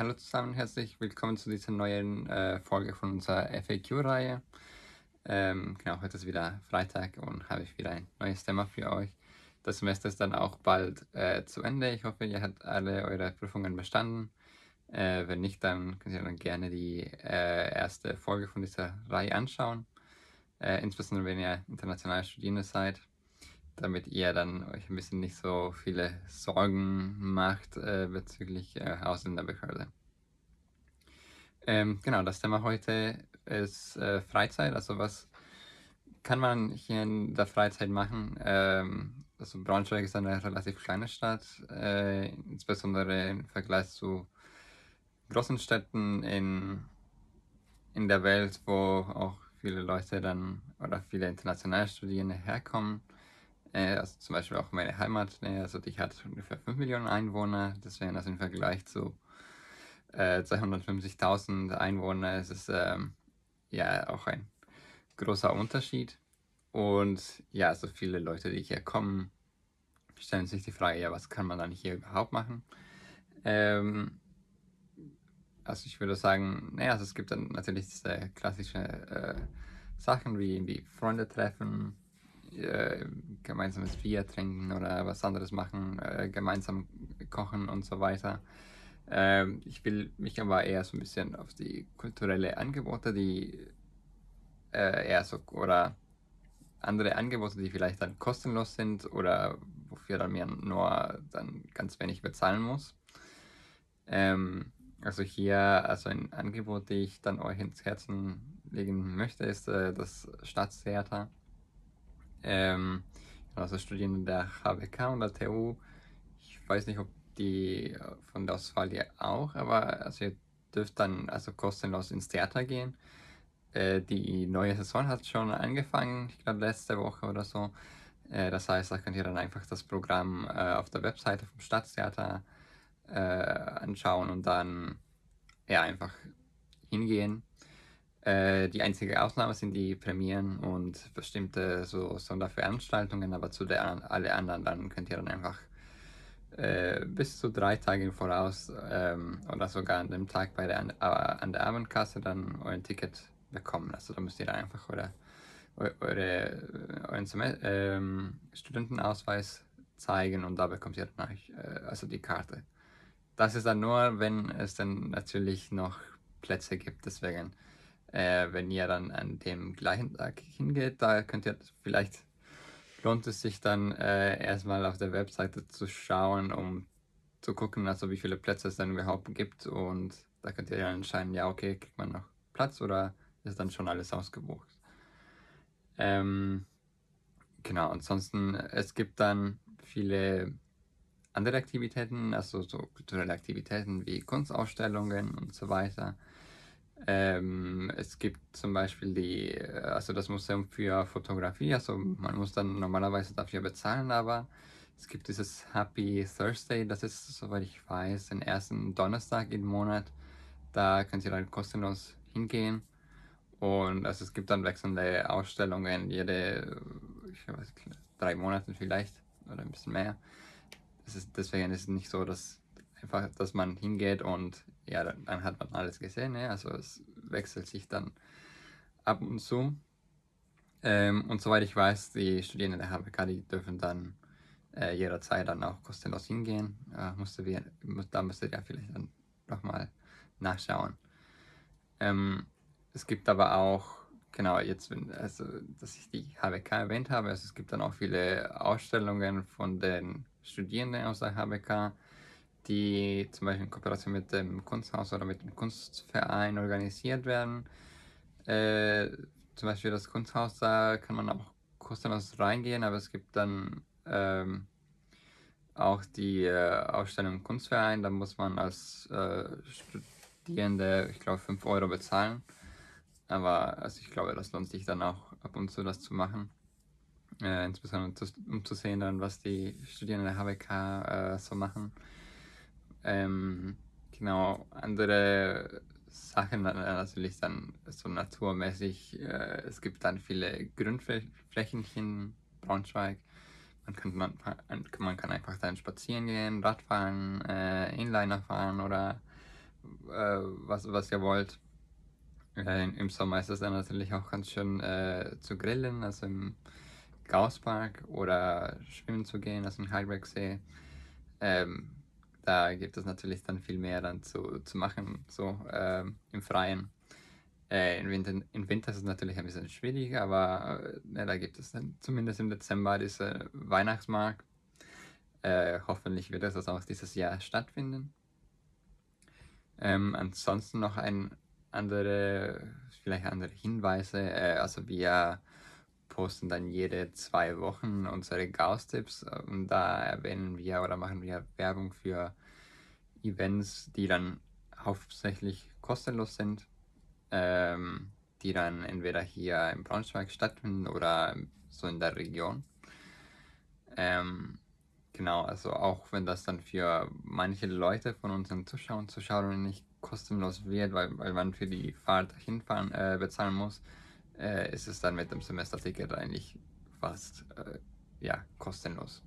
hallo zusammen, herzlich willkommen zu dieser neuen äh, Folge von unserer FAQ-Reihe. Ähm, genau, heute ist wieder Freitag und habe ich wieder ein neues Thema für euch. Das Semester ist dann auch bald äh, zu Ende. Ich hoffe, ihr habt alle eure Prüfungen bestanden. Äh, wenn nicht, dann könnt ihr dann gerne die äh, erste Folge von dieser Reihe anschauen. Äh, insbesondere wenn ihr international Studierende seid damit ihr dann euch ein bisschen nicht so viele Sorgen macht äh, bezüglich äh, Ausländerbehörde. Ähm, genau, das Thema heute ist äh, Freizeit. Also was kann man hier in der Freizeit machen? Ähm, also Braunschweig ist eine relativ kleine Stadt, äh, insbesondere im Vergleich zu großen Städten in, in der Welt, wo auch viele Leute dann oder viele internationale Studierende herkommen. Äh, also zum Beispiel auch meine Heimat, ne, also die hat ungefähr 5 Millionen Einwohner, das wären also im Vergleich zu äh, 250.000 Einwohner, es ist ähm, ja auch ein großer Unterschied. Und ja, so viele Leute, die hier kommen, stellen sich die Frage, ja, was kann man dann hier überhaupt machen? Ähm, also ich würde sagen, naja, also es gibt dann natürlich diese klassische äh, Sachen wie, wie Freunde treffen, äh, gemeinsames Bier trinken oder was anderes machen, äh, gemeinsam kochen und so weiter. Ähm, ich will mich aber eher so ein bisschen auf die kulturelle Angebote, die äh, eher so oder andere Angebote, die vielleicht dann kostenlos sind oder wofür dann mir nur dann ganz wenig bezahlen muss. Ähm, also hier, also ein Angebot, das ich dann euch ins Herzen legen möchte, ist äh, das Staatstheater. Ähm, also Studierende der HWK und der TU. Ich weiß nicht, ob die von der Ostfalia auch, aber also ihr dürft dann also kostenlos ins Theater gehen. Äh, die neue Saison hat schon angefangen, ich glaube letzte Woche oder so. Äh, das heißt, da könnt ihr dann einfach das Programm äh, auf der Webseite vom Staatstheater äh, anschauen und dann ja einfach hingehen äh, die einzige Ausnahme sind die Premieren und bestimmte so Sonderveranstaltungen, aber zu der alle anderen dann könnt ihr dann einfach äh, bis zu drei Tage im Voraus ähm, oder sogar an dem Tag bei der, äh, an der Abendkasse dann euer Ticket bekommen. Also da müsst ihr einfach eure, eure, euren ähm, Studentenausweis zeigen und da bekommt ihr dann äh, also die Karte. Das ist dann nur, wenn es dann natürlich noch Plätze gibt, deswegen äh, wenn ihr dann an dem gleichen Tag hingeht, da könnt ihr vielleicht lohnt es sich dann äh, erstmal auf der Webseite zu schauen, um zu gucken, also wie viele Plätze es dann überhaupt gibt und da könnt ihr dann entscheiden, ja okay, kriegt man noch Platz oder ist dann schon alles ausgebucht. Ähm, genau, ansonsten, es gibt dann viele andere Aktivitäten, also so kulturelle Aktivitäten wie Kunstausstellungen und so weiter. Ähm, es gibt zum Beispiel die, äh, also das Museum für Fotografie, also man muss dann normalerweise dafür bezahlen, aber es gibt dieses Happy Thursday, das ist, soweit ich weiß, den ersten Donnerstag im Monat. Da könnt ihr dann kostenlos hingehen. Und also es gibt dann wechselnde Ausstellungen, jede, ich weiß, drei Monate vielleicht oder ein bisschen mehr. Ist, deswegen ist es nicht so, dass einfach, dass man hingeht und ja, dann, hat man alles gesehen. Ne? Also es wechselt sich dann ab und zu. Ähm, und soweit ich weiß, die Studierenden der HBK, die dürfen dann äh, jederzeit dann auch kostenlos hingehen. Äh, musste wir, da müsstet ihr vielleicht dann nochmal nachschauen. Ähm, es gibt aber auch, genau, jetzt, also, dass ich die HBK erwähnt habe, also es gibt dann auch viele Ausstellungen von den Studierenden aus der HBK die zum Beispiel in Kooperation mit dem Kunsthaus oder mit dem Kunstverein organisiert werden. Äh, zum Beispiel das Kunsthaus, da kann man auch kostenlos reingehen, aber es gibt dann ähm, auch die äh, Ausstellung im Kunstverein, da muss man als äh, Studierende, ich glaube, 5 Euro bezahlen. Aber also ich glaube, das lohnt sich dann auch ab und zu das zu machen. Äh, insbesondere um zu sehen, dann, was die Studierenden der HWK äh, so machen. Ähm, genau, andere Sachen natürlich dann so naturmäßig. Äh, es gibt dann viele Grünflächen in Braunschweig. Man kann, man, man kann einfach dann spazieren gehen, Radfahren, äh, Inliner fahren oder äh, was, was ihr wollt. Im Sommer ist es dann natürlich auch ganz schön äh, zu grillen, also im Gausspark oder schwimmen zu gehen, also im Heilbergsee. Ähm, da gibt es natürlich dann viel mehr dann zu, zu machen, so ähm, im Freien. Äh, im, Winter, Im Winter ist es natürlich ein bisschen schwierig, aber äh, da gibt es dann zumindest im Dezember diese Weihnachtsmarkt. Äh, hoffentlich wird es auch dieses Jahr stattfinden. Ähm, ansonsten noch ein andere, vielleicht andere Hinweise. Äh, also wir posten dann jede zwei Wochen unsere Gauss-Tipps und da erwähnen wir oder machen wir Werbung für Events, die dann hauptsächlich kostenlos sind, ähm, die dann entweder hier in Braunschweig stattfinden oder so in der Region. Ähm, genau, also auch wenn das dann für manche Leute von unseren Zuschauern, Zuschauerinnen nicht kostenlos wird, weil, weil man für die Fahrt hinfahren äh, bezahlen muss, äh, ist es dann mit dem Semesterticket eigentlich fast äh, ja, kostenlos.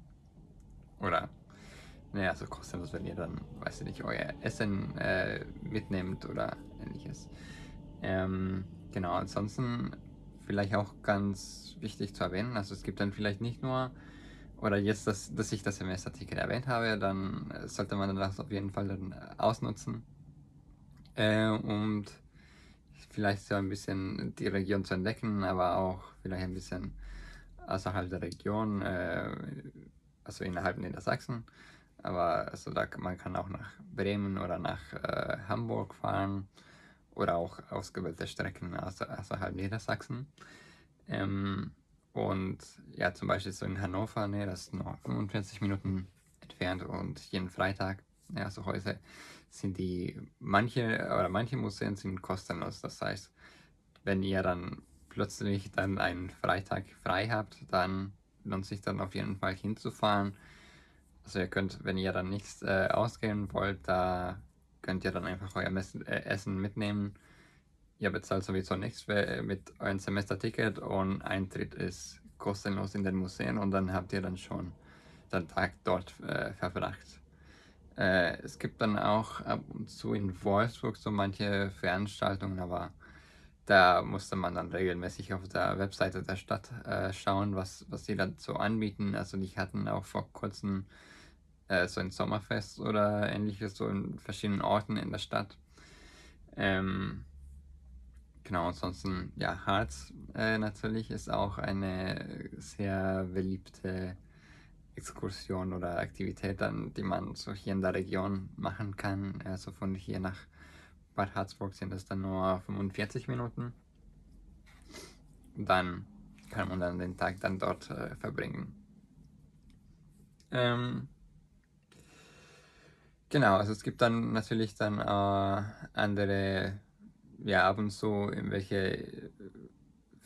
Oder, naja, also kostenlos, wenn ihr dann, weiß ich nicht, euer Essen äh, mitnehmt oder ähnliches. Ähm, genau, ansonsten vielleicht auch ganz wichtig zu erwähnen, also es gibt dann vielleicht nicht nur, oder jetzt, dass, dass ich das Semesterticket erwähnt habe, dann sollte man das auf jeden Fall dann ausnutzen. Äh, und vielleicht so ein bisschen die Region zu entdecken, aber auch vielleicht ein bisschen außerhalb der Region, äh, also innerhalb Niedersachsen. Aber also da, man kann auch nach Bremen oder nach äh, Hamburg fahren oder auch ausgewählte Strecken außerhalb Niedersachsen. Ähm, und ja, zum Beispiel so in Hannover, ne, das ist noch 45 Minuten entfernt und jeden Freitag, ja, also heute sind die, manche oder manche Museen sind kostenlos. Das heißt, wenn ihr dann plötzlich dann einen Freitag frei habt, dann lohnt sich dann auf jeden Fall hinzufahren. Also ihr könnt, wenn ihr dann nichts äh, ausgehen wollt, da könnt ihr dann einfach euer Mess äh, Essen mitnehmen. Ihr bezahlt sowieso nichts für, mit eurem Semesterticket und Eintritt ist kostenlos in den Museen und dann habt ihr dann schon den Tag dort äh, verbracht. Äh, es gibt dann auch ab und zu in Wolfsburg so manche Veranstaltungen, aber da musste man dann regelmäßig auf der Webseite der Stadt äh, schauen, was, was die dazu anbieten. Also die hatten auch vor kurzem äh, so ein Sommerfest oder ähnliches so in verschiedenen Orten in der Stadt. Ähm, genau, ansonsten, ja, Harz äh, natürlich ist auch eine sehr beliebte Exkursion oder Aktivität, dann, die man so hier in der Region machen kann. Also von hier nach Bad Harzburg sind es dann nur 45 Minuten. Dann kann man dann den Tag dann dort äh, verbringen. Ähm, genau, also es gibt dann natürlich dann äh, andere, ja ab und zu irgendwelche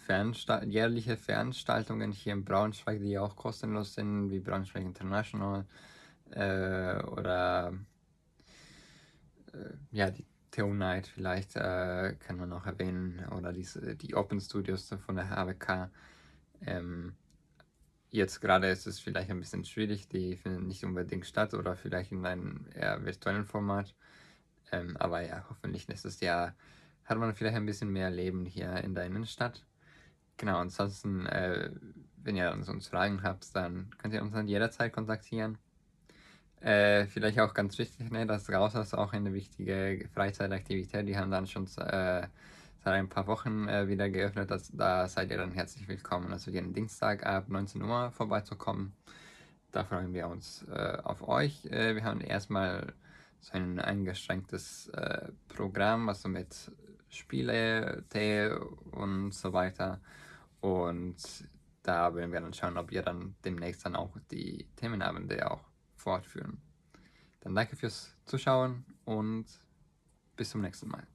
Fernsta jährliche Veranstaltungen hier in Braunschweig, die auch kostenlos sind, wie Braunschweig International äh, oder äh, ja, die Theo Night vielleicht äh, kann man noch erwähnen oder diese, die Open Studios von der HWK. Ähm, jetzt gerade ist es vielleicht ein bisschen schwierig, die finden nicht unbedingt statt oder vielleicht in einem eher virtuellen Format. Ähm, aber ja, hoffentlich nächstes Jahr hat man vielleicht ein bisschen mehr Leben hier in der Innenstadt. Genau, ansonsten, äh, wenn ihr uns Fragen habt, dann könnt ihr uns dann jederzeit kontaktieren. Äh, vielleicht auch ganz wichtig, ne, das Raushaus ist auch eine wichtige Freizeitaktivität. Die haben dann schon äh, seit ein paar Wochen äh, wieder geöffnet. Das, da seid ihr dann herzlich willkommen. Also jeden Dienstag ab 19 Uhr vorbeizukommen. Da freuen wir uns äh, auf euch. Äh, wir haben erstmal so ein eingeschränktes äh, Programm, also mit Spiele, Tee und so weiter. Und da werden wir dann schauen, ob wir dann demnächst dann auch die Themenabende auch fortführen. Dann danke fürs Zuschauen und bis zum nächsten Mal.